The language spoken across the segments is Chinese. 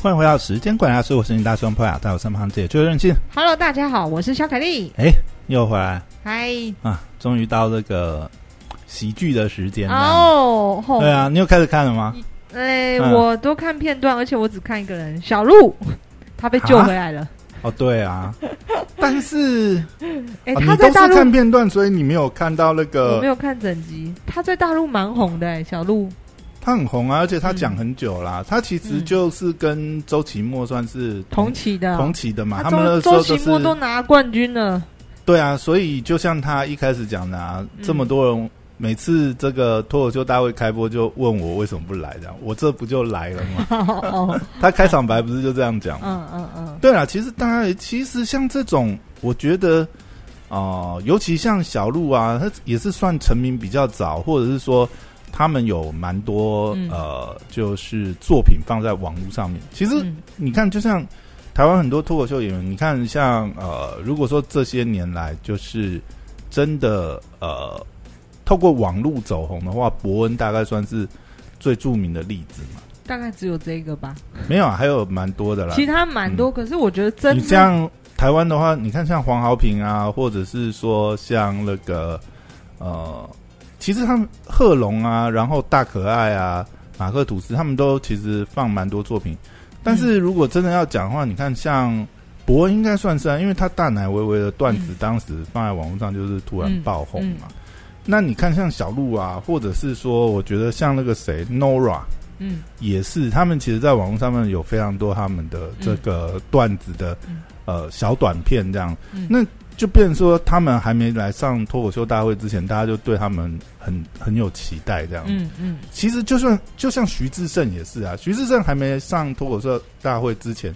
欢迎回到时间管家，是我是你大双朋友，在我身旁这也最任性。Hello，大家好，我是小凯丽。哎，又回来嗨，啊！终于到这个喜剧的时间了。哦，吼对，啊，你又开始看了吗？哎，嗯我都看片段，而且我只看一个人，小鹿，他被救回来了。哦，对啊，但是、哎，他在大陆，看片段，所以你没有看到那我个没有看整集。他在大陆蛮红的，哎，小鹿。他很红啊，而且他讲很久啦。他其实嗯就是跟周奇墨算是同期的，同期的嘛，他他们那周周时候都奇墨都拿冠军了。对啊，所以就像他一开始讲的啊，嗯这么多人。每次这个脱口秀大会开播，就问我为什么不来，这样我这不就来了吗？哦，他开场白不是就这样讲吗？嗯嗯嗯，对啊，其实大家其实像这种，我觉得哦、尤其像小鹿啊，他也是算成名比较早，或者是说他们有蛮多、嗯呃，就是作品放在网络上面。其实嗯你看，就像台湾很多脱口秀演员，你看像呃，如果说这些年来就是真的呃，透过网络走红的话，伯恩大概算是最著名的例子嘛。大概只有这个吧，没有啊，还有蛮多的啦。其他蛮多。可是我觉得真你的像台湾的话，你看像黄豪平啊，或者是说像那个呃，其实他们贺龙啊，然后大可爱啊，马克吐斯，他们都其实放蛮多作品。但是如果真的要讲的话，你看像博恩应该算是啊，因为他大奶微微的段子嗯当时放在网络上就是突然嗯爆红嘛。那你看像小鹿啊，或者是说，我觉得像那个谁 Nora，嗯也是，他们其实，在网络上面有非常多他们的这个段子的、嗯呃小短片，这样，嗯那就变成说，他们还没来上脱口秀大会之前，大家就对他们很很有期待，这样。嗯嗯其实就算就像徐志胜也是啊，徐志胜还没上脱口秀大会之前，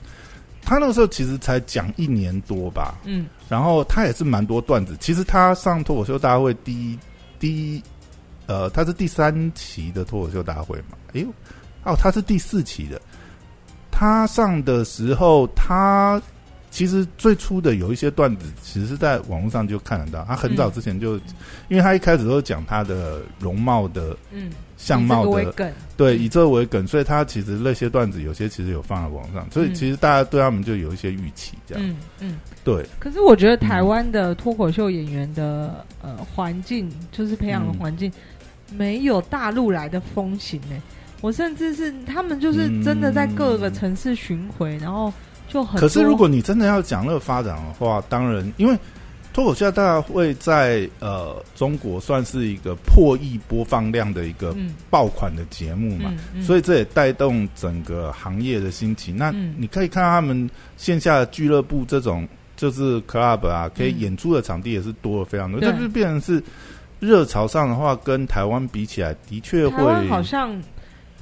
他那个时候其实才讲一年多吧，嗯然后他也是蛮多段子。其实他上脱口秀大会第一第一，呃，他是第三期的脱口秀大会嘛？哎呦，哦，他是第四期的。他上的时候，他其实最初的有一些段子，其实是在网络上就看得到。他很早之前就，因为他一开始都讲他的容貌的嗯，相貌的对，以这为梗，所以他其实那些段子有些其实有放在网上，所以嗯其实大家对他们就有一些预期，这样。嗯嗯。对，可是我觉得台湾的脱口秀演员的呃环境，就是培养的环境，没有大陆来的风行呢、我甚至是他们就是真的在各个城市巡回，然后就很。可是如果你真的要讲那个发展的话，当然，因为脱口秀大会在呃中国算是一个破亿播放量的一个嗯爆款的节目嘛，嗯嗯，所以这也带动整个行业的兴起。那嗯你可以看到他们线下的俱乐部这种就是 club 啊，可以嗯演出的场地也是多了非常多，对这就变成是热潮上的话，跟台湾比起来，的确会。好像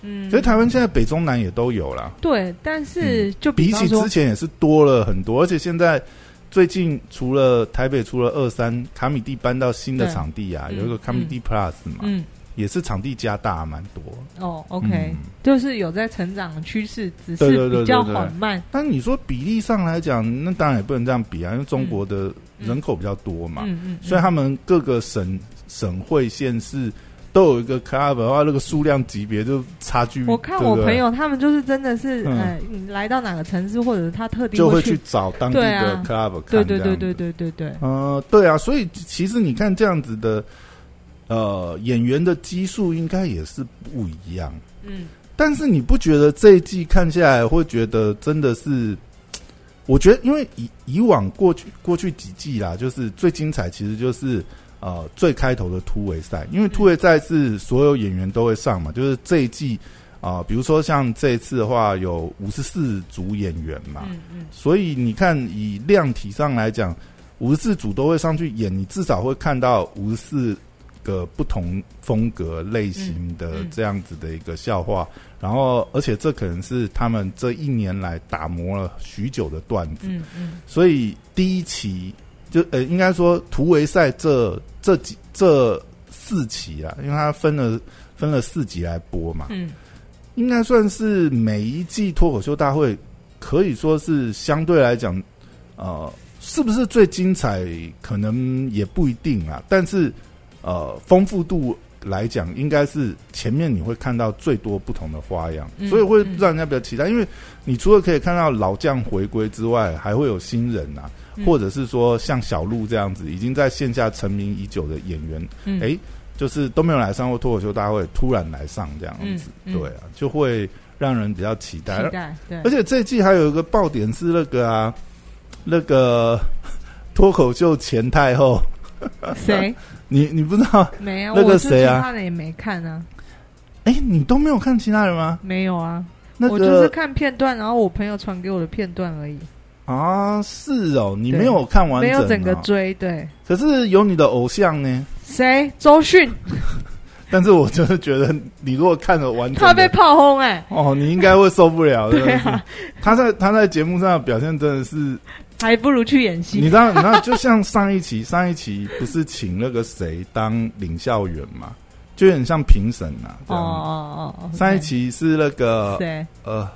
嗯，所以台湾现在北中南也都有啦。对，但是就比起之前也是多了很多，而且现在最近除了台北除了二三卡米蒂搬到新的场地啊，嗯有一个卡米蒂 Plus 嘛，嗯。也是场地加大蛮多。哦，OK，、嗯。就是有在成长的趋势，只是比较缓慢。但你说比例上来讲，那当然也不能这样比啊，因为中国的人口比较多嘛，嗯嗯，所以他们各个省省会县市都有一个 club 的话，那个数量级别就差距。我看我朋友他们就是真的是，嗯呃，你来到哪个城市，或者是他特地就会去去找当地的 club 看。对对对对对对对，呃，对啊，所以其实你看这样子的，呃，演员的基数应该也是不一样。嗯但是你不觉得这一季看下来会觉得真的是？我觉得，因为以以往过去过去几季啦，就是最精彩，其实就是呃最开头的突围赛，因为突围赛是所有演员都会上嘛，就是这一季啊、比如说像这一次的话，有五十四组演员嘛，嗯嗯所以你看，以量体上来讲，五十四组都会上去演，你至少会看到五十四个不同风格类型的这样子的一个笑话。然后，而且这可能是他们这一年来打磨了许久的段子。嗯嗯所以第一期就呃，应该说突围赛这这几这四期啊，因为它分了分了四集来播嘛，嗯应该算是每一季脱口秀大会可以说是相对来讲，呃，是不是最精彩，可能也不一定啊。但是呃，丰富度来讲，应该是前面你会看到最多不同的花样，嗯所以会让人家比较期待。因为你除了可以看到老将回归之外，还会有新人啊，嗯或者是说像小鹿这样子已经在线下成名已久的演员，嗯哎、就是都没有来上过脱口秀大会，突然来上这样子，对啊，就会让人比较期待。期待对，而且这季还有一个爆点是那个啊，那个脱口秀前太后，谁你你不知道？没有？那个我就谁啊其他的也没看啊，哎、你都没有看其他人吗？没有啊，那我就是看片段，然后我朋友传给我的片段而已，啊，是哦，你没有看完没有整个追。对，可是有你的偶像呢，谁？周迅，但是我就是觉得，你如果看了完整的，他被炮轰哎、哦，你应该会受不了。的是对啊，他在他在节目上的表现真的是，还不如去演戏你。知道，你知道，就像上一期，上一期不是请那个谁当领校员嘛，就有点像评审啊。这哦哦哦，上一期是那个谁？呃，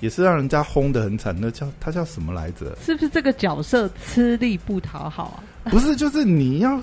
也是让人家轰的很惨，那叫他叫什么来着？是不是这个角色吃力不讨好啊？不是，就是你要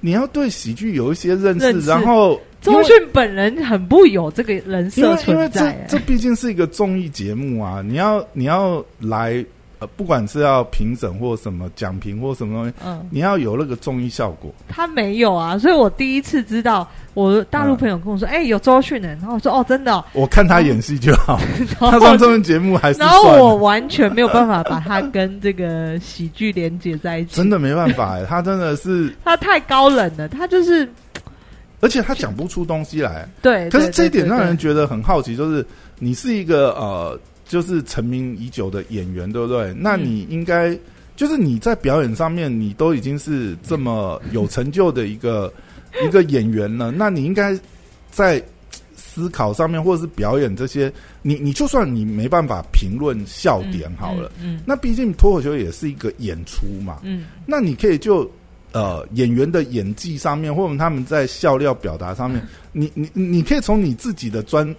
你要对喜剧有一些认识，认识然后周迅本人很不有这个人因设为因为这这欸，毕竟是一个综艺节目啊，你要你要来呃，不管是要评审或什么讲评或什么东西，嗯，你要有那个综艺效果。他没有啊，所以我第一次知道，我大陆朋友跟我说，哎、有周迅的，然后我说哦，真的、哦，我看他演戏就好，他上综艺节目还是然后我完全没有办法把他跟这个喜剧连接在一起，真的没办法哎，他真的是，他太高冷了，他就是而且他讲不出东西来。对，可是这一点让人觉得很好奇，就是你是一个呃，就是成名已久的演员，对不对？那嗯你应该就是你在表演上面，你都已经是这么有成就的一个 一个演员了，那你应该在思考上面，或者是表演这些，你你就算你没办法评论笑点好了，，嗯那毕竟脱口秀也是一个演出嘛，嗯。那你可以就呃演员的演技上面，或者他们在笑料表达上面，你你你可以从你自己的专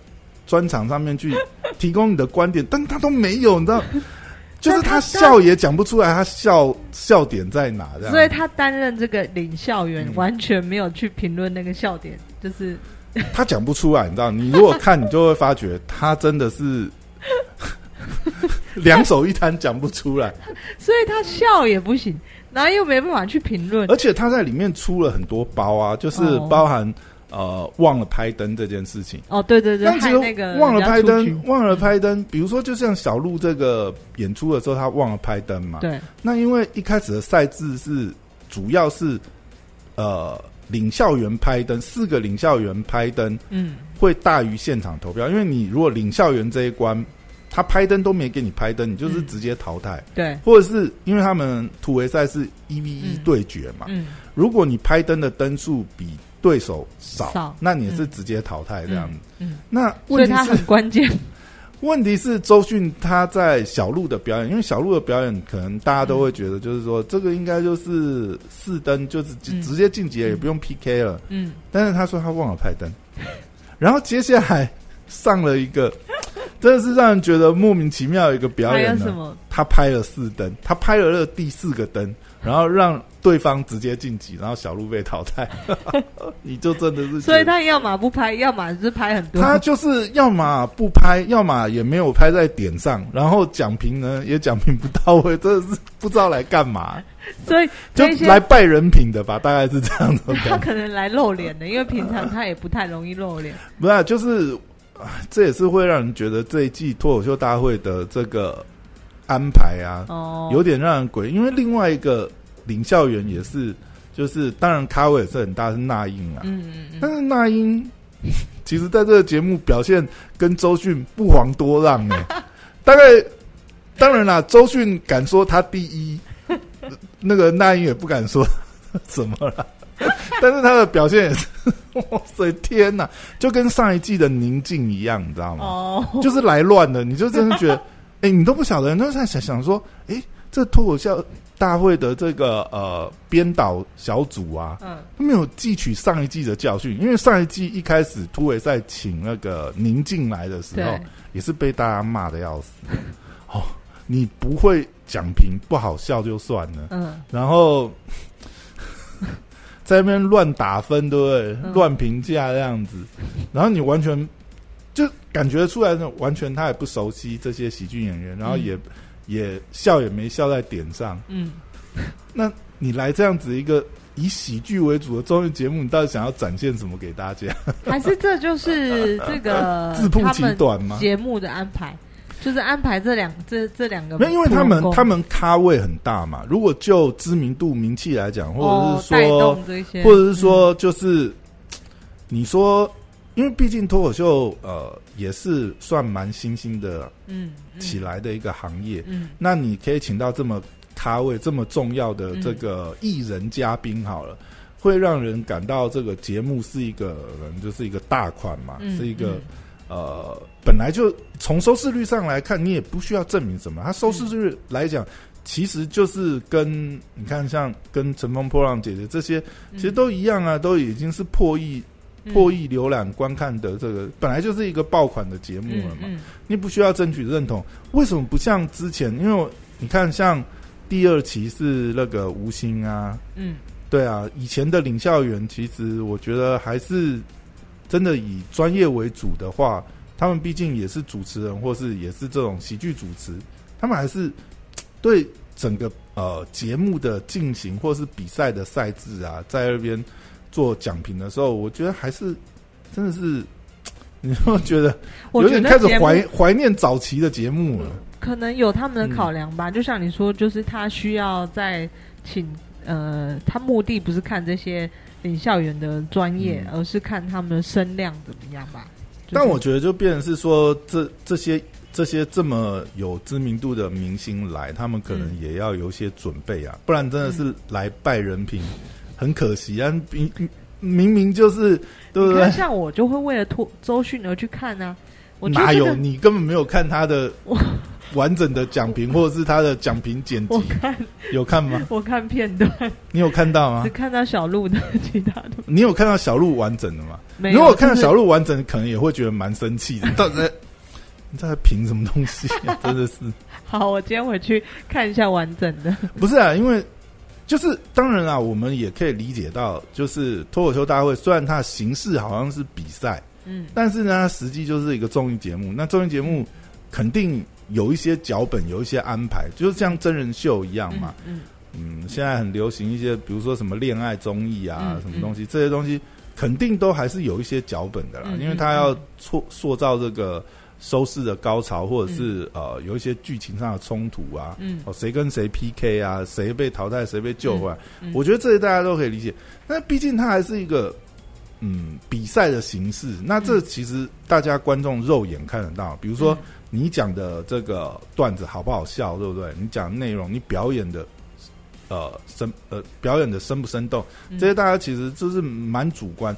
专场上面去提供你的观点，但他都没有，你知道，就是他笑也讲不出来，他笑笑点在哪这嗯，样。所以他担任这个领笑员，嗯。完全没有去评论那个笑点，就是 他讲不出来，你知道，你如果看，你就会发觉他真的是 两手一摊讲不出来，所以他笑也不行，然后又没办法去评论。而，且他在里面出了很多包啊，就是哦。包含。呃，忘了拍灯这件事情，哦，对对对，忘了拍灯，忘了拍灯。比如说，就像小鹿这个演出的时候，他忘了拍灯嘛。对，那因为一开始的赛制是主要是呃领校园拍灯，四个领校园拍灯嗯。会大于现场投票，因为你如果领校园这一关他拍灯都没给你拍灯，你就是嗯。直接淘汰，对，或者是因为他们突围赛是一 v 一嗯。对决嘛，嗯如果你拍灯的灯数比对手少，少那你也是直接淘汰这样。子。嗯，那问题是很关键，问题是周迅他在小鹿的表演，因为小鹿的表演可能大家都会觉得，就是说、这个应该就是四灯，就是直接晋级了，也不用 PK 了。嗯。但是他说他忘了拍灯，然后接下来上了一个，真的是让人觉得莫名其妙的一个表演呢。他拍了四灯，他拍了那第四个灯，然后让对方直接晋级，然后小鹿被淘汰。你就真的是，所以他要么不拍，要么是拍很多，他就是要么不拍，要么也没有拍在点上，然后讲评呢也讲评不到位，真的是不知道来干嘛，所以就来拜人品的吧，大概是这样的他。可能来露脸的，因为平常他也不太容易露脸。不是啊、就是啊这也是会让人觉得这一季脱口秀大会的这个安排啊，哦，有点让人诡异。因为另外一个领校员也是，就是当然咖位也是很大，是那英啊，嗯嗯嗯，但是那英其实在这个节目表现跟周迅不遑多让哎、大概当然啦，周迅敢说他第一，那个那英也不敢说 什么了。但是他的表现也是，哇塞，天哪，就跟上一季的宁静一样，你知道吗？哦，就是来乱的，你就真的觉得，哎、你都不晓得，你都在想想说，哎、这脱口秀大会的这个呃编导小组啊，嗯他没有汲取上一季的教训，因为上一季一开始突围赛请那个宁静来的时候，，也是被大家骂的要死。哦，你不会讲评不好笑就算了，嗯，然后在那边乱打分，对不对？乱评价这样子，然后你完全就感觉出来，完全他也不熟悉这些喜剧演员，然后也也笑也没笑在点上。嗯，那你来这样子一个以喜剧为主的综艺节目，你到底想要展现什么给大家？还是这就是这个 自曝其短吗？节目的安排？就是安排这两这这两个，没因为他们他们咖位很大嘛。如果就知名度名气来讲，或者是说，或者是说，就是你说，因为毕竟脱口秀呃也是算蛮新兴的，嗯，起来的一个行业。嗯，那你可以请到这么咖位这么重要的这个艺人嘉宾，好了，会让人感到这个节目是一个就是一个大款嘛，是一个。呃，本来就从收视率上来看，你也不需要证明什么。它收视率来讲，其实就是跟你看，像跟《乘风破浪》姐姐这些，其实都一样啊，都已经是破亿、破亿浏览观看的这个，本来就是一个爆款的节目了嘛。你不需要争取认同，为什么不像之前？因为你看，像第二期是那个吴昕啊，嗯，对啊，以前的领校园，其实我觉得还是。真的以专业为主的话，他们毕竟也是主持人，或是也是这种喜剧主持，他们还是 对整个呃节目的进行或是比赛的赛制啊，在那边做讲评的时候，我觉得还是真的是，你会觉得有点开始怀怀念早期的节目了。可能有他们的考量吧，就像你说，就是他需要在请呃，他目的不是看这些。领校园的专业，而是看他们的声量怎么样吧。但我觉得就变成是说，这这些这些这么有知名度的明星来，他们可能也要有些准备啊，不然真的是来拜人品，很可惜啊。明明明就是对不对？像我就会为了托周迅而去看啊。我哪有？你根本没有看他的。完整的讲评或者是他的讲评剪辑，我看 有看吗？我看片段，你有看到吗？只看到小鹿的，其他的你有看到小鹿完整的吗？没有。如果看到小鹿完整，可能也会觉得蛮生气的。到底在你在评什么东西？真的是。好，我今天回去看一下完整的。不是啊，因为就是当然啊，我们也可以理解到，就是脱口秀大会虽然它的形式好像是比赛，嗯，但是呢，它实际就是一个综艺节目。那综艺节目肯定。有一些脚本，有一些安排，就是像真人秀一样嘛。嗯嗯，现在很流行一些，比如说什么恋爱综艺啊，什么东西，这些东西肯定都还是有一些脚本的啦，因为他要塑塑造这个收视的高潮，或者是呃有一些剧情上的冲突啊，嗯，哦谁跟谁 PK 啊，谁被淘汰，谁被救回来，我觉得这些大家都可以理解。那毕竟它还是一个嗯比赛的形式，那这其实大家观众肉眼看得到，比如说。你讲的这个段子好不好笑，对不对？你讲内容，你表演的，呃，生呃，表演的生不生动，这些大家其实就是蛮主观，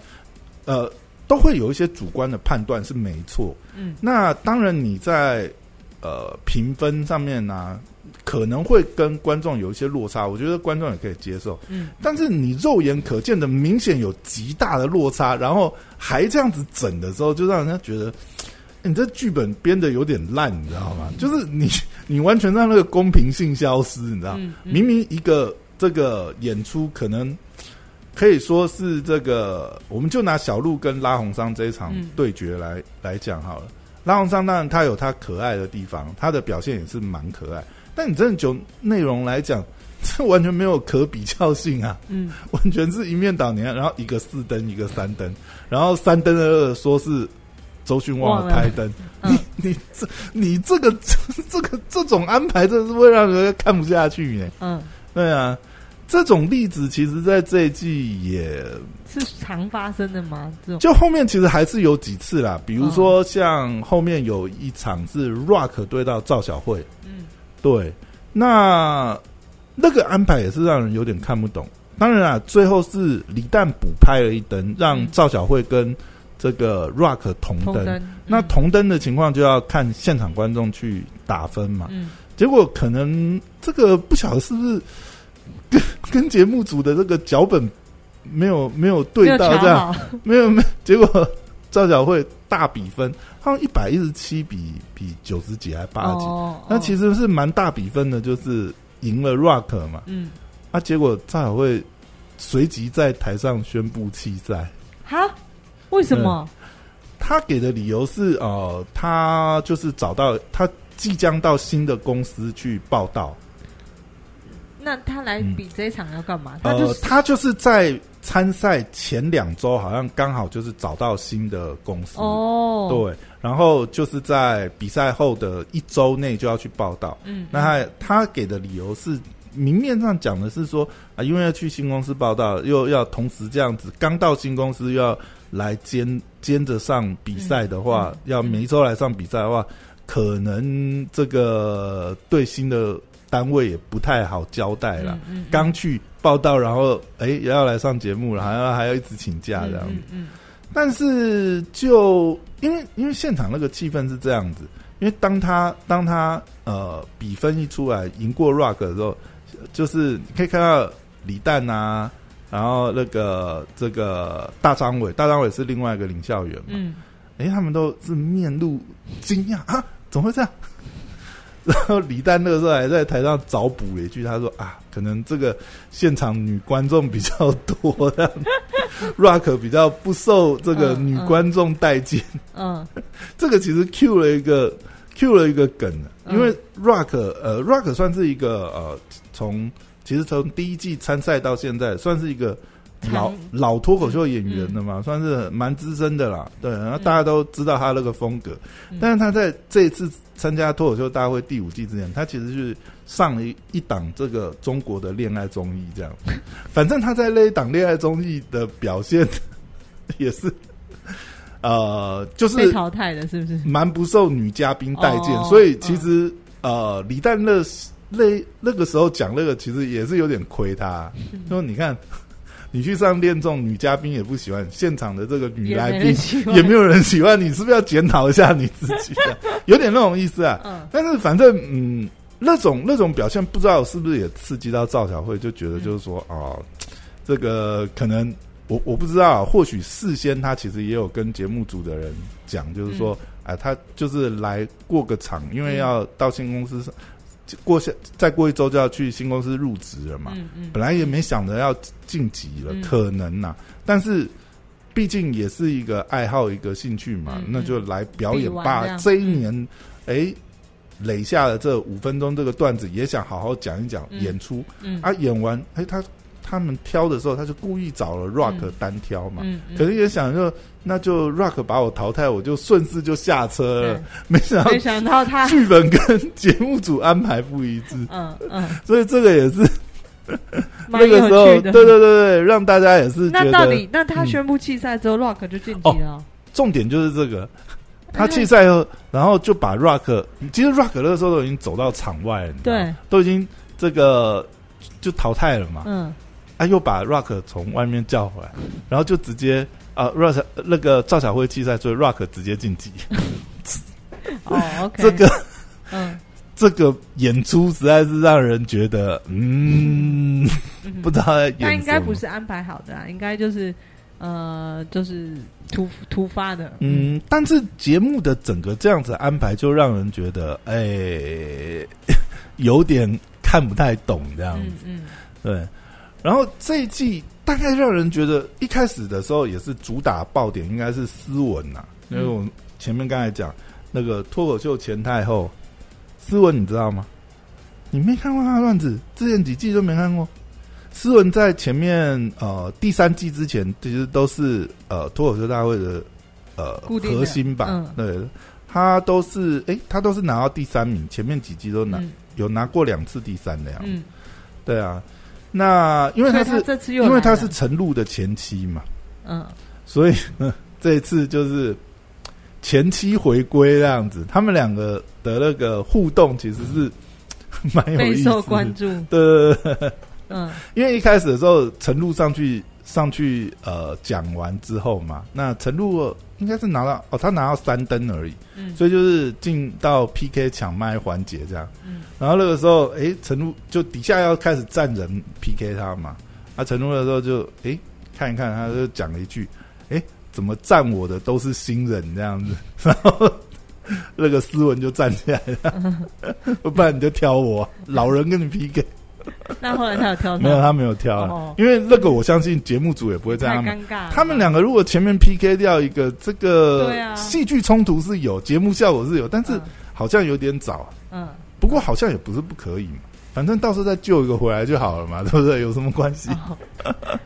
呃，都会有一些主观的判断是没错。嗯，那当然你在呃评分上面呢，可能会跟观众有一些落差，我觉得观众也可以接受。嗯，但是你肉眼可见的明显有极大的落差，然后还这样子整的时候，就让人家觉得。你这剧本编的有点烂，你知道吗？就是你，你完全让那个公平性消失，你知道？明明一个这个演出可能可以说是这个，我们就拿小鹿跟拉红桑这一场对决来来讲好了。拉红桑当然他有他可爱的地方，他的表现也是蛮可爱。但你真的就内容来讲，这完全没有可比较性啊！嗯，完全是一面倒年，然后一个四灯，一个三灯，然后三灯的说是。周迅忘了开灯，你你这你这个这个这种安排，真的是会让人看不下去呢。嗯，对啊，这种例子其实，在这一季也是常发生的吗？这种就后面其实还是有几次啦，比如说像后面有一场是 Rock 对到赵小慧，嗯，对，那那个安排也是让人有点看不懂。当然啊，最后是李诞补拍了一灯，让赵小慧跟。这个 rock 同灯，那同灯的情况就要看现场观众去打分嘛。嗯，结果可能这个不晓得是不是跟跟节目组的这个脚本没有没有对到这样，没有没有，结果赵小慧大比分，好像一百一十七比比九十几还八十几，那其实是蛮大比分的，就是赢了 rock 嘛。嗯，啊，结果赵小慧。随即在台上宣布弃赛。哈？为什么？他给的理由是，呃，他就是找到他即将到新的公司去报道。那他来比这一场要干嘛？他就他就是在参赛前两周，好像刚好就是找到新的公司哦。对，然后就是在比赛后的一周内就要去报道。嗯，那他他给的理由是，明面上讲的是说啊，因为要去新公司报道，又要同时这样子，刚到新公司又要来兼兼着上比赛的话，要每一周来上比赛的话，可能这个对新的。单位也不太好交代了，刚去报道，然后哎也要来上节目了，还要还要一直请假这样子。但是就因为因为现场那个气氛是这样子，因为当他当他呃比分一出来赢过 Rock 的时候，就是你可以看到李诞啊，然后那个这个大张伟，大张伟是另外一个领校员嘛，哎他们都是面露惊讶啊，怎么会这样？然后李诞那个时候还在台上找补了一句，他说：“啊，可能这个现场女观众比较多，Rock 比较不受这个女观众待见。”嗯，这个其实 Q 了一个 Q 了一个梗，因为 Rock 呃 Rock 算是一个呃从其实从第一季参赛到现在算是一个。老老脱口秀演员的嘛，算是蛮资深的啦。对，然后大家都知道他那个风格。但是他在这一次参加脱口秀大会第五季之前，他其实是上了一一档这个中国的恋爱综艺，这样。反正他在那一档恋爱综艺的表现 也是，呃，就是被淘汰的，是不是？蛮不受女嘉宾待见。所以其实呃，李诞那那那个时候讲那个，其实也是有点亏他。说你看。你去上恋综，女嘉宾也不喜欢，现场的这个女来宾也没有人喜欢，你是不是要检讨一下你自己？有点那种意思啊。嗯。但是反正嗯，那种那种表现，不知道是不是也刺激到赵小慧，就觉得就是说啊，这个可能我我不知道，或许事先他其实也有跟节目组的人讲，就是说，啊，他就是来过个场，因为要到新公司。过下再过一周就要去新公司入职了嘛，本来也没想着要晋级了，可能呐，但是毕竟也是一个爱好，一个兴趣嘛，那就来表演吧。这一年，哎，垒下了这五分钟这个段子，也想好好讲一讲演出。啊，演完，哎，他。他们挑的时候，他就故意找了 Rock 单挑嘛，可是也想就那就 Rock 把我淘汰，我就顺势就下车了。没想到，没想到他剧本跟节目组安排不一致。嗯嗯，所以这个也是 那个时候，对对对对，让大家也是觉得。那到底，那他宣布弃赛之后，Rock 就晋级了。重点就是这个，他弃赛后，然后就把 Rock，其实 Rock 那个时候都已经走到场外了，对，都已经这个就淘汰了嘛。嗯。他又把 Rock 从外面叫回来，然后就直接啊，Rock 那个赵小辉弃赛，所以 Rock 直接晋级。哦，OK，这个，嗯，这个演出实在是让人觉得，嗯，不知道他应该不是安排好的，应该就是呃，就是突突发的。嗯，但是节目的整个这样子安排，就让人觉得，哎，有点看不太懂这样子。嗯，对。然后这一季大概让人觉得一开始的时候也是主打爆点，应该是斯文呐。因为我前面刚才讲那个脱口秀前太后斯文，你知道吗？你没看过他的段子，之前几季都没看过。斯文在前面呃第三季之前，其实都是呃脱口秀大会的呃核心吧。对，他都是哎，他都是拿到第三名，前面几季都拿有拿过两次第三的样子。对啊。那因为他是因为他是陈露的前妻嘛，嗯，所以这一次就是前妻回归这样子，他们两个的那个互动其实是 蛮有意思，关注，对，嗯，因为一开始的时候陈露上去。上去呃讲完之后嘛，那陈露应该是拿到哦，他拿到三灯而已，嗯，所以就是进到 PK 抢麦环节这样，嗯，然后那个时候哎，陈露就底下要开始站人 PK 他嘛，啊，陈露的时候就哎看一看，他就讲了一句，哎，怎么站我的都是新人这样子，然后那个斯文就站起来了，不然你就挑我老人跟你 PK。那后来他有挑没有，他没有挑，因为那个我相信节目组也不会这样。太尴尬。他们两个如果前面 PK 掉一个，这个戏剧冲突是有，节目效果是有，但是好像有点早。嗯，不过好像也不是不可以嘛，反正到时候再救一个回来就好了嘛，对不对？有什么关系？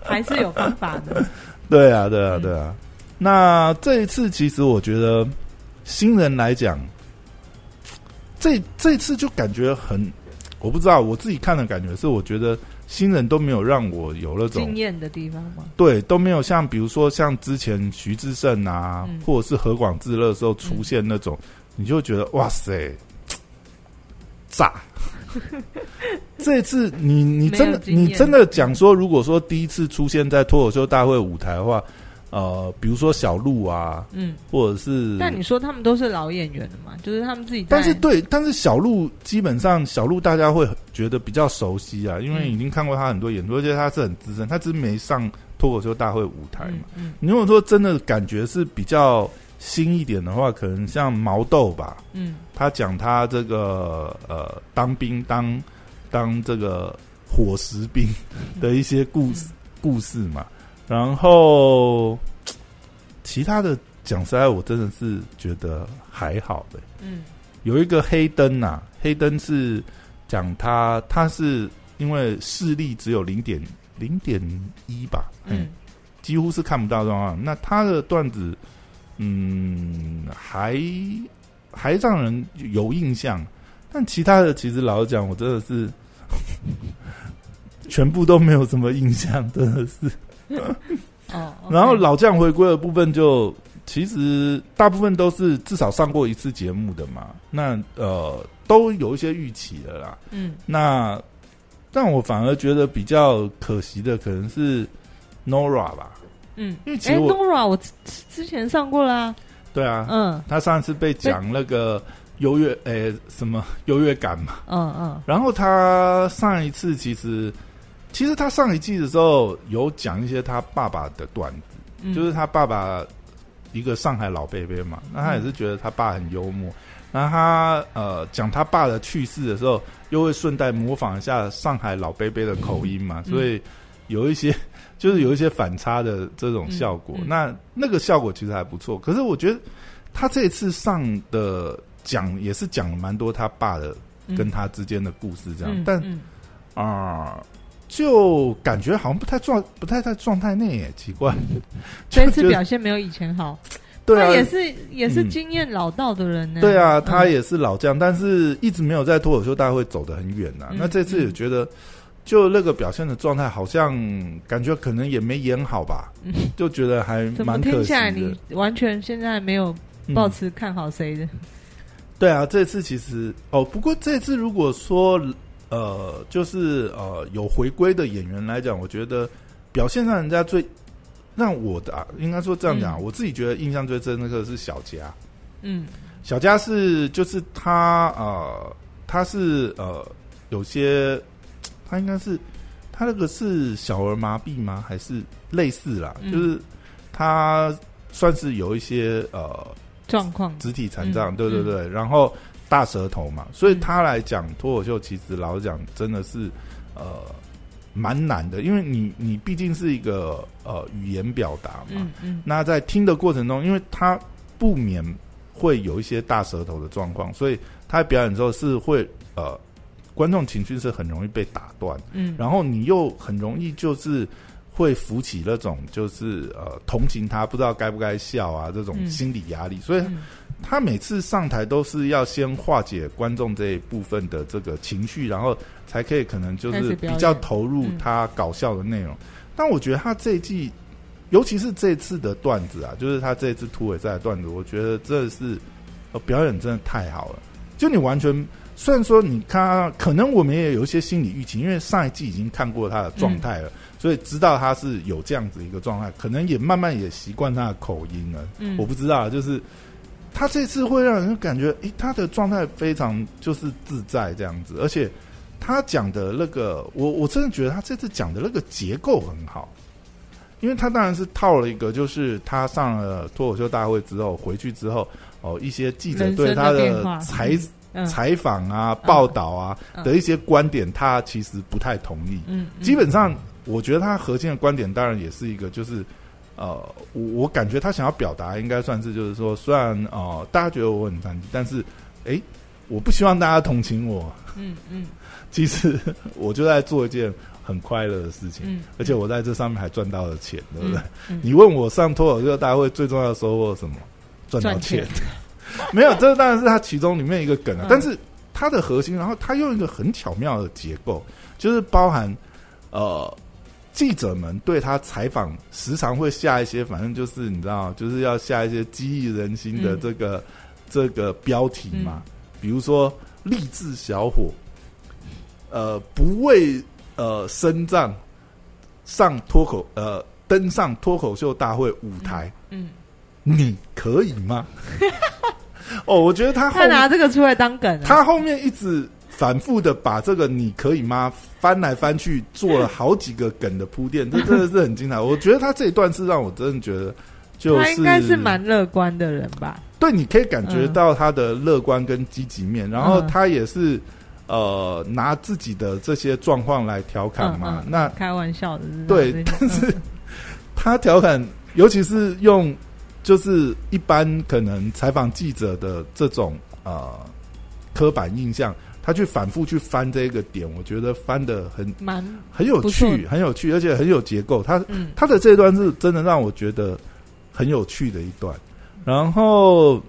还是有方法的。对啊，对啊，对啊。那这一次，其实我觉得新人来讲，这这次就感觉很。我不知道我自己看的感觉是，我觉得新人都没有让我有那种惊艳的地方吗？对，都没有像比如说像之前徐志胜啊，或者是何广智那时候出现那种，你就觉得哇塞，炸！这次你你真的你真的讲说，如果说第一次出现在脱口秀大会舞台的话。呃，比如说小鹿啊，嗯，或者是，但你说他们都是老演员的嘛，就是他们自己。但是对，但是小鹿基本上小鹿大家会觉得比较熟悉啊，因为已经看过他很多演出，而且他是很资深，他只是没上脱口秀大会舞台嘛。嗯，你如果说真的感觉是比较新一点的话，可能像毛豆吧，嗯，他讲他这个呃当兵当当这个伙食兵的一些故事故事嘛。然后，其他的讲实在，我真的是觉得还好的。嗯，有一个黑灯呐，黑灯是讲他，他是因为视力只有零点零点一吧，嗯，几乎是看不到状况。那他的段子，嗯，还还让人有印象，但其他的其实老实讲，我真的是 全部都没有什么印象，真的是。哦 然后老将回归的部分，就其实大部分都是至少上过一次节目的嘛。那呃，都有一些预期的啦。嗯，那但我反而觉得比较可惜的，可能是 Nora 吧。嗯，因为其实 Nora 我之前上过啦。对啊，嗯，他上一次被讲那个优越诶什么 优越感嘛。嗯嗯，然后他上一次其实。其实他上一季的时候有讲一些他爸爸的段子，就是他爸爸一个上海老贝贝嘛，那他也是觉得他爸很幽默。那他呃讲他爸的去世的时候，又会顺带模仿一下上海老贝贝的口音嘛，所以有一些 就是有一些反差的这种效果。那那个效果其实还不错。可是我觉得他这次上的讲也是讲了蛮多他爸的跟他之间的故事，这样，但啊。就感觉好像不太状，不太在状态内，耶，奇怪。这次表现没有以前好。对啊，也是也是经验老道的人呢。对啊，他也是老将，但是一直没有在脱口秀大会走得很远呐。那这次也觉得，就那个表现的状态，好像感觉可能也没演好吧？就觉得还蛮可惜的。你完全现在没有保持看好谁的？对啊，这次其实哦，不过这次如果说。呃，就是呃，有回归的演员来讲，我觉得表现上人家最让我的，啊，应该说这样讲，我自己觉得印象最深的个是小佳。嗯，小佳是就是他呃，他是呃，有些他应该是他那个是小儿麻痹吗？还是类似啦？就是他算是有一些呃状况，肢体残障，对对对，然后。大舌头嘛，所以他来讲脱口秀，其实老实讲真的是呃蛮难的，因为你你毕竟是一个呃语言表达嘛，嗯嗯，那在听的过程中，因为他不免会有一些大舌头的状况，所以他表演之后是会呃观众情绪是很容易被打断，嗯，然后你又很容易就是会浮起那种就是呃同情他不知道该不该笑啊这种心理压力，所以。他每次上台都是要先化解观众这一部分的这个情绪，然后才可以可能就是比较投入他搞笑的内容。但我觉得他这一季，尤其是这次的段子啊，就是他这次突围赛的段子，我觉得真的是表演真的太好了。就你完全虽然说你看，可能我们也有一些心理预期，因为上一季已经看过他的状态了，所以知道他是有这样子一个状态，可能也慢慢也习惯他的口音了。嗯，我不知道，就是。他这次会让人感觉，诶，他的状态非常就是自在这样子，而且他讲的那个，我我真的觉得他这次讲的那个结构很好，因为他当然是套了一个，就是他上了脱口秀大会之后回去之后，哦，一些记者对他的采采访啊、报道啊的一些观点，他其实不太同意。嗯，基本上，我觉得他核心的观点，当然也是一个，就是呃，我我感觉他想要表达，应该算是就是说，虽然呃，大家觉得我很残疾，但是，哎，我不希望大家同情我。嗯嗯，其实我就在做一件很快乐的事情，嗯，而且我在这上面还赚到了钱，对不对？你问我上脱口秀大会最重要的收获什么？赚到钱。没有，这当然是他其中里面一个梗啊。但是它的核心，然后他用一个很巧妙的结构，就是包含呃记者们对他采访时常会下一些，反正就是你知道，就是要下一些激励人心的这个这个标题嘛。比如说励志小伙，呃，不畏呃声障上脱口呃登上脱口秀大会舞台，嗯，你可以吗？哦，我觉得他他拿这个出来当梗，他后面一直反复的把这个“你可以吗”翻来翻去，做了好几个梗的铺垫，这 真的是很精彩。我觉得他这一段是让我真的觉得，就他应该是蛮乐观的人吧？对，你可以感觉到他的乐观跟积极面，然后他也是呃拿自己的这些状况来调侃嘛。那开玩笑的，对，但是他调侃，尤其是用。就是一般可能采访记者的这种呃刻板印象，他去反复去翻这个点，我觉得翻的很蛮很有趣，很有趣，而且很有结构。他他的这段是真的让我觉得很有趣的一段。然后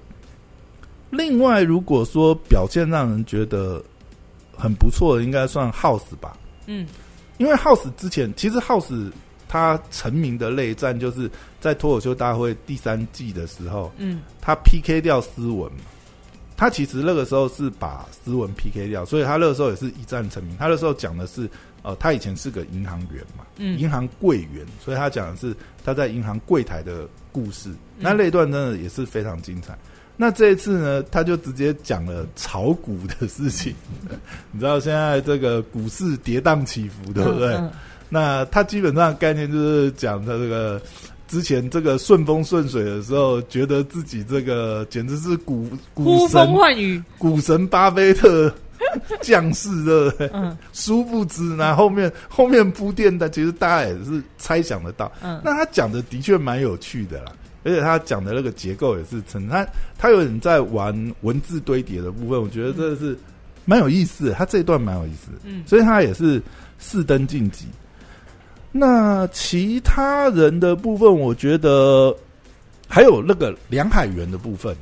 另外，如果说表现让人觉得很不错的，应该算 House 吧。嗯，因为 House 之前其实 House。他成名的内战就是在脱口秀大会第三季的时候，嗯，他 PK 掉斯文嘛。他其实那个时候是把斯文 PK 掉，所以他那个时候也是一战成名。他那时候讲的是，呃，他以前是个银行员嘛，嗯，银行柜员，所以他讲的是他在银行柜台的故事。那那段真的也是非常精彩。那这一次呢，他就直接讲了炒股的事情。你知道现在这个股市跌宕起伏，对不对？那他基本上概念就是讲他这个之前这个顺风顺水的时候，觉得自己这个简直是股股神唤雨，股神巴菲特降世，对不对？嗯。殊不知，呢后面后面铺垫的，其实大家也是猜想得到。嗯。那他讲的的确蛮有趣的啦，而且他讲的那个结构也是成他他有点在玩文字堆叠的部分，我觉得真的是蛮有意思。他这一段蛮有意思，嗯，所以他也是四登晋级。那其他人的部分，我觉得还有那个梁海源的部分。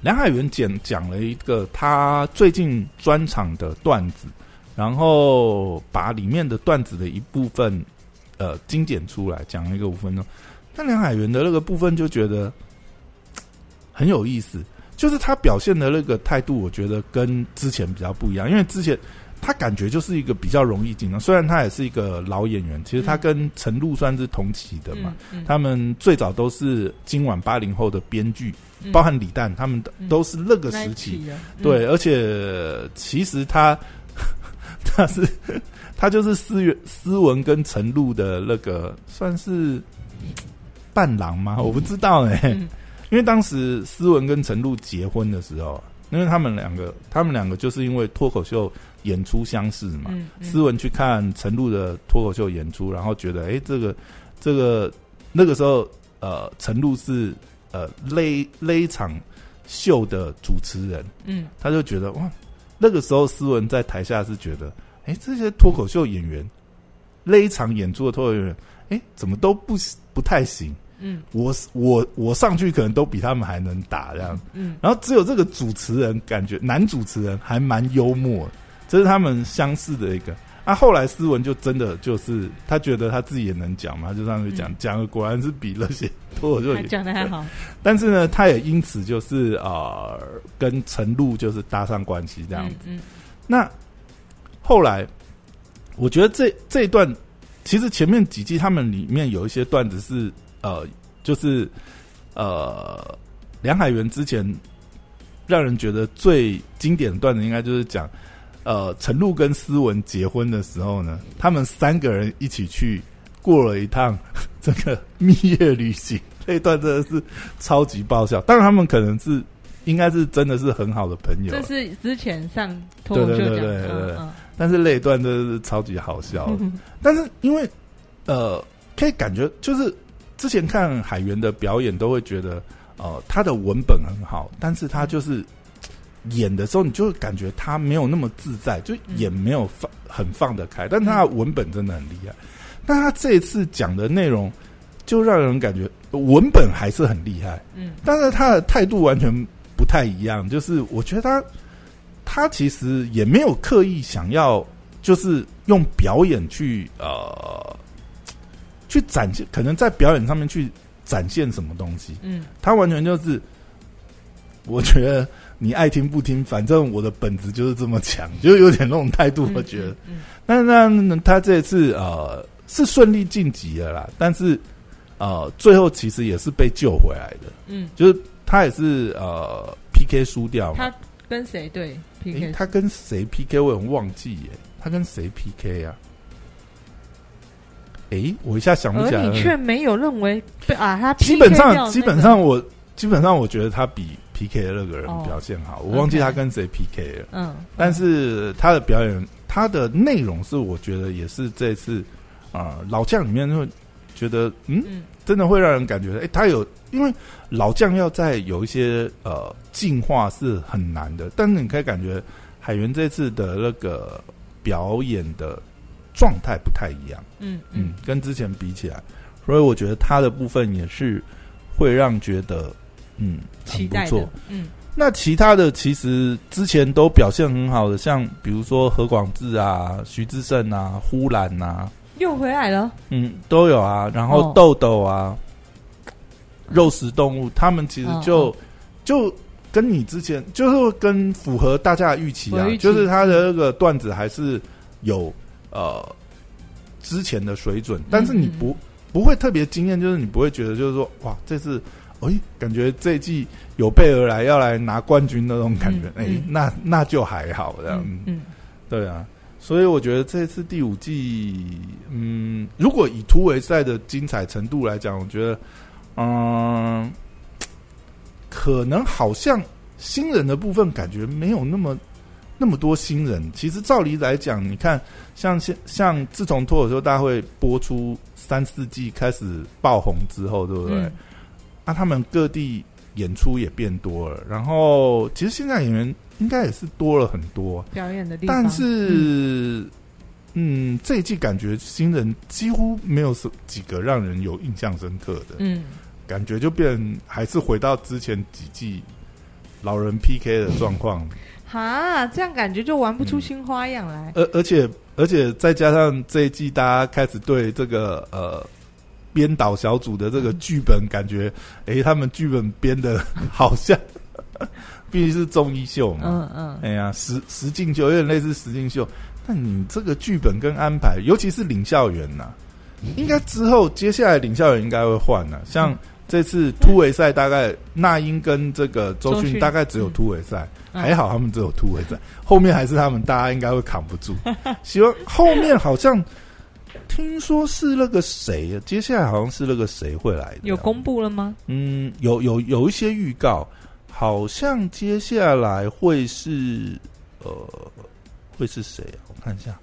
梁海源讲讲了一个他最近专场的段子，然后把里面的段子的一部分呃精简出来，讲了一个五分钟。但梁海源的那个部分就觉得很有意思，就是他表现的那个态度，我觉得跟之前比较不一样，因为之前。他感觉就是一个比较容易紧张，虽然他也是一个老演员，其实他跟陈露算是同期的嘛。他们最早都是今晚八零后的编剧，包含李诞，他们都是那个时期。对，而且其实他 他是他就是思思文跟陈露的那个算是伴郎吗？我不知道哎，因为当时思文跟陈露结婚的时候，因为他们两个，他们两个就是因为脱口秀。演出相似嘛？斯文去看陈露的脱口秀演出，然后觉得，哎，这个这个那个时候，呃，陈露是呃勒勒一场秀的主持人，嗯，他就觉得哇，那个时候斯文在台下是觉得，哎，这些脱口秀演员勒一场演出的脱口秀演员，哎，怎么都不不太行，嗯，我我我上去可能都比他们还能打这样，嗯，然后只有这个主持人感觉男主持人还蛮幽默。这是他们相似的一个啊。后来斯文就真的就是他觉得他自己也能讲嘛，就上去讲讲，果然是比那些脱口秀讲的还好。但是呢，他也因此就是啊，跟陈露就是搭上关系这样子。嗯，那后来我觉得这这一段其实前面几季他们里面有一些段子是呃，就是呃，梁海源之前让人觉得最经典的段子，应该就是讲。呃，陈露跟思文结婚的时候呢，他们三个人一起去过了一趟这个蜜月旅行，那一段真的是超级爆笑。当然，他们可能是应该是真的是很好的朋友这。是之前上脱口秀对对讲对对对嗯但是那一段真的是超级好笑。嗯但是因为呃，可以感觉就是之前看海源的表演，都会觉得呃他的文本很好，但是他就是演的时候，你就会感觉他没有那么自在，就也没有放很放得开。但他的文本真的很厉害，但他这一次讲的内容，就让人感觉文本还是很厉害，嗯但是他的态度完全不太一样。就是我觉得他他其实也没有刻意想要，就是用表演去呃去展现，可能在表演上面去展现什么东西。嗯他完全就是，我觉得你爱听不听，反正我的本质就是这么强，就有点那种态度。嗯，我觉得，嗯那那那他这次呃是顺利晋级了啦，但是呃最后其实也是被救回来的，嗯，就是他也是呃 PK 输掉嘛。他跟谁对 PK？他跟谁 PK？我有点忘记耶，他跟谁 PK 啊？诶，我一下想不起来了。你却没有认为被啊，他基本上，基本上我基本上我觉得他比 PK 的那个人哦表现好，我忘记他跟谁 PK 了。嗯，但是他的表演，他的内容是我觉得也是这次啊、老将里面会觉得嗯，嗯真的会让人感觉哎、他有因为老将要在有一些呃进化是很难的，但是你可以感觉海源这次的那个表演的状态不太一样。嗯嗯嗯，跟之前比起来，所以我觉得他的部分也是会让觉得嗯很期待不错的。，嗯那其他的其实之前都表现很好的，像比如说何广智啊、徐志胜啊、呼兰啊，又回来了，嗯，都有啊。然后哦豆豆啊、肉食动物，他们其实就、哦就跟你之前就是跟符合大家的预期啊就是他的那个段子还是有呃之前的水准，但是你嗯不、不会特别惊艳，就是你不会觉得就是说哇，这次哎、感觉这一季有备而来要来拿冠军那种感觉，哎、那那就还好这样，嗯嗯对啊。所以我觉得这次第五季，嗯，如果以突围赛的精彩程度来讲，我觉得，嗯，可能好像新人的部分感觉没有那么那么多新人。其实照理来讲，你看，像现像自从脱口秀大会播出三四季开始爆红之后，对不对？嗯啊，他们各地演出也变多了，然后其实现在演员应该也是多了很多。表演的地方，但是，嗯这一季感觉新人几乎没有什几个让人有印象深刻的，嗯感觉就变还是回到之前几季老人 PK 的状况，哈，这样感觉就玩不出嗯新花样来。而而且而且再加上这一季大家开始对这个呃。编导小组的这个剧本，感觉，诶、他们剧本编的 好像，毕竟是综艺秀嘛，嗯嗯。哎呀，实实境秀有点类似实境秀，但你这个剧本跟安排，尤其是领校园呐、应该之后接下来领校园应该会换了、像这次突围赛，大概那英跟这个周迅大概只有突围赛，嗯。还好他们只有突围赛，后面还是他们大家应该会扛不住。希望后面好像听说是那个谁，接下来好像是那个谁会来的，有公布了吗？嗯，有有有一些预告，好像接下来会是呃，会是谁啊？我看一下，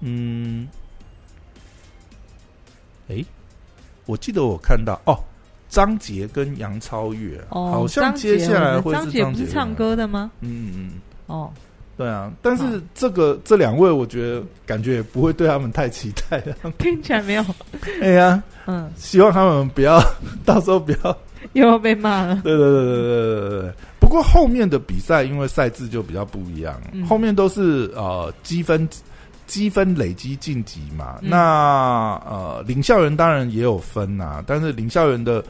嗯，诶，我记得我看到哦，张杰跟杨超越啊，哦，好像接下来会张是张杰杰不是唱歌的吗？嗯嗯嗯，哦，对啊，但是这个这两位，我觉得感觉也不会对他们太期待的。听起来没有，哎呀，嗯，希望他们不要 到时候不要又要被骂了。对对对对对对对。不过后面的比赛因为赛制就比较不一样，嗯后面都是呃积分积分累积晋级嘛。嗯那呃领校园当然也有分呐、但是领校园的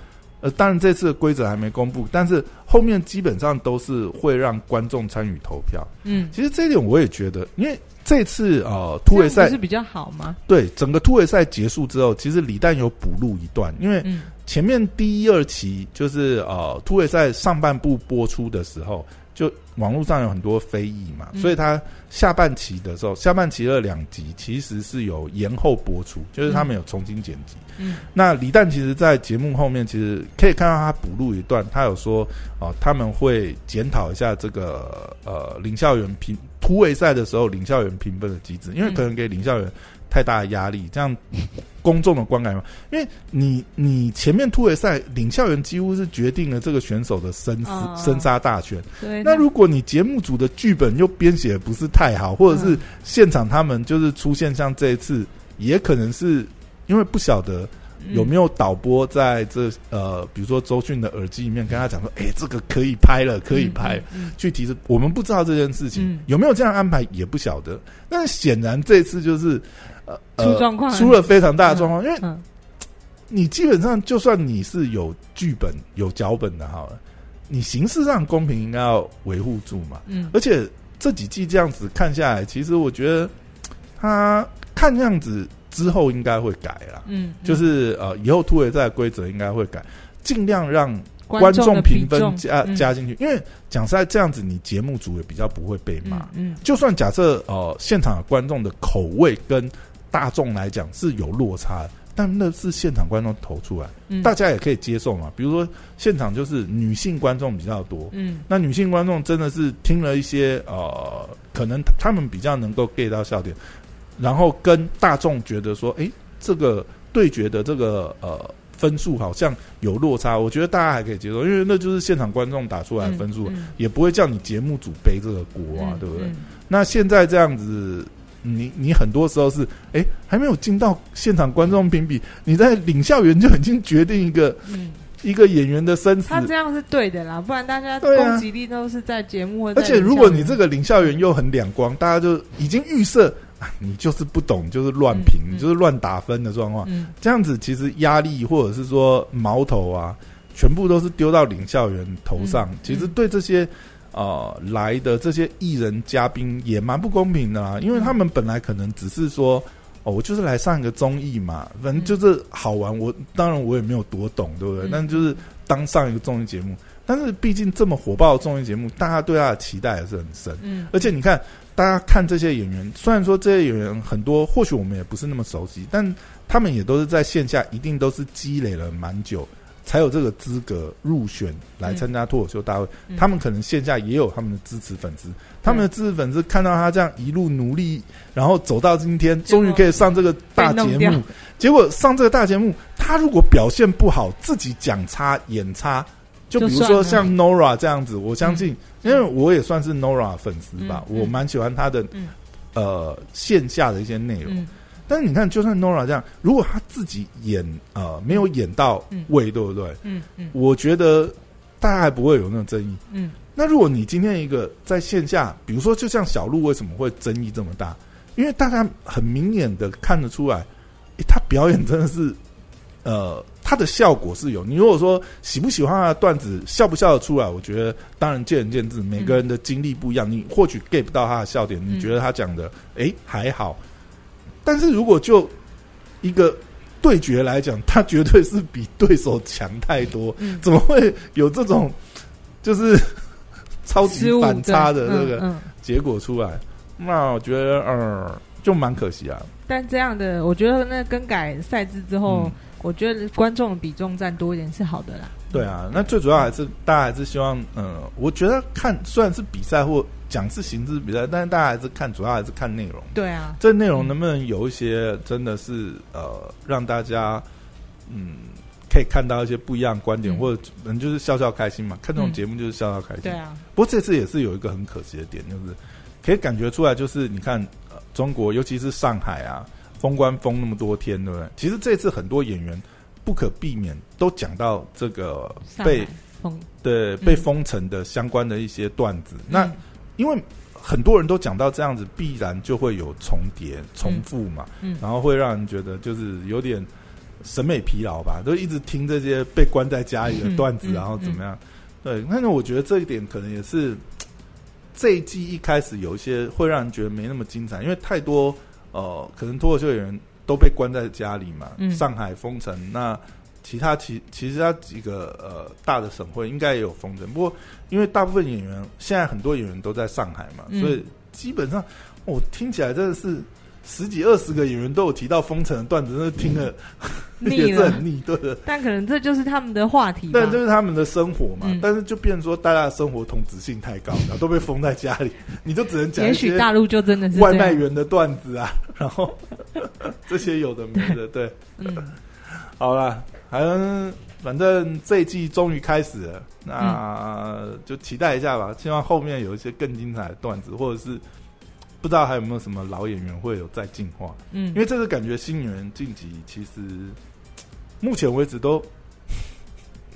呃当然这次的规则还没公布，但是后面基本上都是会让观众参与投票。嗯，其实这一点我也觉得，因为这次呃突围赛是比较好吗？对整个突围赛结束之后，其实李诞有补录一段，因为。嗯前面第一二期就是呃突围赛上半部播出的时候，就网络上有很多非议嘛，所以他下半期的时候，下半期的两集其实是有延后播出，就是他们有重新剪辑。嗯，那李诞其实，在节目后面其实可以看到他补录一段，他有说哦，他们会检讨一下这个呃林校园评突围赛的时候林校园评分的机制，因为可能给林校员。太大的压力，这样公众的观感嘛？因为你你前面突围赛领校员几乎是决定了这个选手的生死生杀大权。对，那如果你节目组的剧本又编写不是太好，或者是现场他们就是出现像这一次，也可能是因为不晓得。有没有导播在这呃，比如说周迅的耳机里面跟他讲说：“哎，这个可以拍了，可以拍。”去提示我们不知道这件事情有没有这样安排，也不晓得。但是显然这次就是呃出状况，出了非常大的状况。因为你基本上就算你是有剧本、有脚本的，好了，你形式上公平应该要维护住嘛。嗯，而且这几季这样子看下来，其实我觉得他看样子。之后应该会改了，嗯，就是呃，以后突围赛规则应该会改，尽量让观众评分加加进去，因为讲实在这样子，你节目组也比较不会被骂。嗯，就算假设呃现场观众的口味跟大众来讲是有落差，但那是现场观众投出来，大家也可以接受嘛。比如说现场就是女性观众比较多，嗯，那女性观众真的是听了一些呃，可能他们比较能够 get 到笑点。然后跟大众觉得说，哎，这个对决的这个呃分数好像有落差，我觉得大家还可以接受，因为那就是现场观众打出来的分数，也不会叫你节目组背这个锅啊，对不对？那现在这样子，你你很多时候是，哎，还没有进到现场观众评比，你在领校园就已经决定一个一个演员的生死，他这样是对的啦，不然大家攻击力都是在节目，而且如果你这个领校园又很两光，大家就已经预设。你就是不懂，就是乱评，你就是乱打分的状况。嗯这样子其实压力或者是说矛头啊，全部都是丢到领校员头上。其实对这些呃来的这些艺人嘉宾也蛮不公平的啦，因为他们本来可能只是说哦，我就是来上一个综艺嘛，反正就是好玩。我当然我也没有多懂，对不对？但就是当上一个综艺节目，但是毕竟这么火爆的综艺节目，大家对他的期待还是很深。嗯，而且你看。大家看这些演员，虽然说这些演员很多，或许我们也不是那么熟悉，但他们也都是在线下一定都是积累了蛮久，才有这个资格入选来参加脱口秀大会。他们可能线下也有他们的支持粉丝，他们的支持粉丝看到他这样一路努力，然后走到今天，终于可以上这个大节目。结果上这个大节目，他如果表现不好，自己讲差演差。就比如说像 Nora 这样子，我相信，因为我也算是 Nora 粉丝吧，我蛮喜欢他的呃线下的一些内容。但是你看，就算 Nora 这样，如果他自己演呃没有演到位，对不对？嗯嗯，我觉得大家还不会有那种争议。嗯，那如果你今天一个在线下，比如说就像小鹿，为什么会争议这么大？因为大家很明眼的看得出来，他表演真的是呃。它的效果是有，你如果说喜不喜欢他的段子，笑不笑得出来，我觉得当然见仁见智，每个人的经历不一样，你或许 get 不到他的笑点，你觉得他讲的哎还好，但是如果就一个对决来讲，他绝对是比对手强太多，怎么会有这种就是超级反差的那个结果出来？那我觉得呃就蛮可惜啊。但这样的，我觉得那更改赛制之后。我觉得观众比重占多一点是好的啦。对啊，那最主要还是大家还是希望，嗯，我觉得看虽然是比赛或讲是形式比赛，但是大家还是看，主要还是看内容。对啊，这内容能不能有一些真的是呃，让大家嗯可以看到一些不一样的观点，或者能就是笑笑开心嘛？看这种节目就是笑笑开心。对啊。不过这次也是有一个很可惜的点，就是可以感觉出来，就是你看呃，中国尤其是上海啊。封关封那么多天，对不对？其实这次很多演员不可避免都讲到这个被封对被封城的相关的一些段子。那因为很多人都讲到这样子，必然就会有重叠、重复嘛，然后会让人觉得就是有点审美疲劳吧，都一直听这些被关在家里的段子，然后怎么样？对，那我觉得这一点可能也是这一季一开始有一些会让人觉得没那么精彩，因为太多。呃，可能脱口秀演员都被关在家里嘛，上海封城，那其他其其实他几个呃大的省会应该也有封城，不过因为大部分演员现在很多演员都在上海嘛，所以基本上我听起来真的是十几二十个演员都有提到封城的段子，真的听了 也是很腻，对的。但可能这就是他们的话题，但就是他们的生活嘛。但是就变成说，大家的生活同质性太高然后，都被封在家里，你就只能讲。也许大陆就真的是外卖员的段子啊，然后 这些有的没的，对，嗯，好了。反正反正这一季终于开始了，那就期待一下吧。希望后面有一些更精彩的段子，或者是不知道还有没有什么老演员会有再进化。嗯，因为这个感觉新演员晋级，其实目前为止都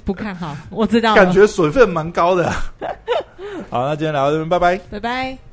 不看好。我知道，感觉水分蛮高的。好，那今天聊到这边，拜拜，拜拜。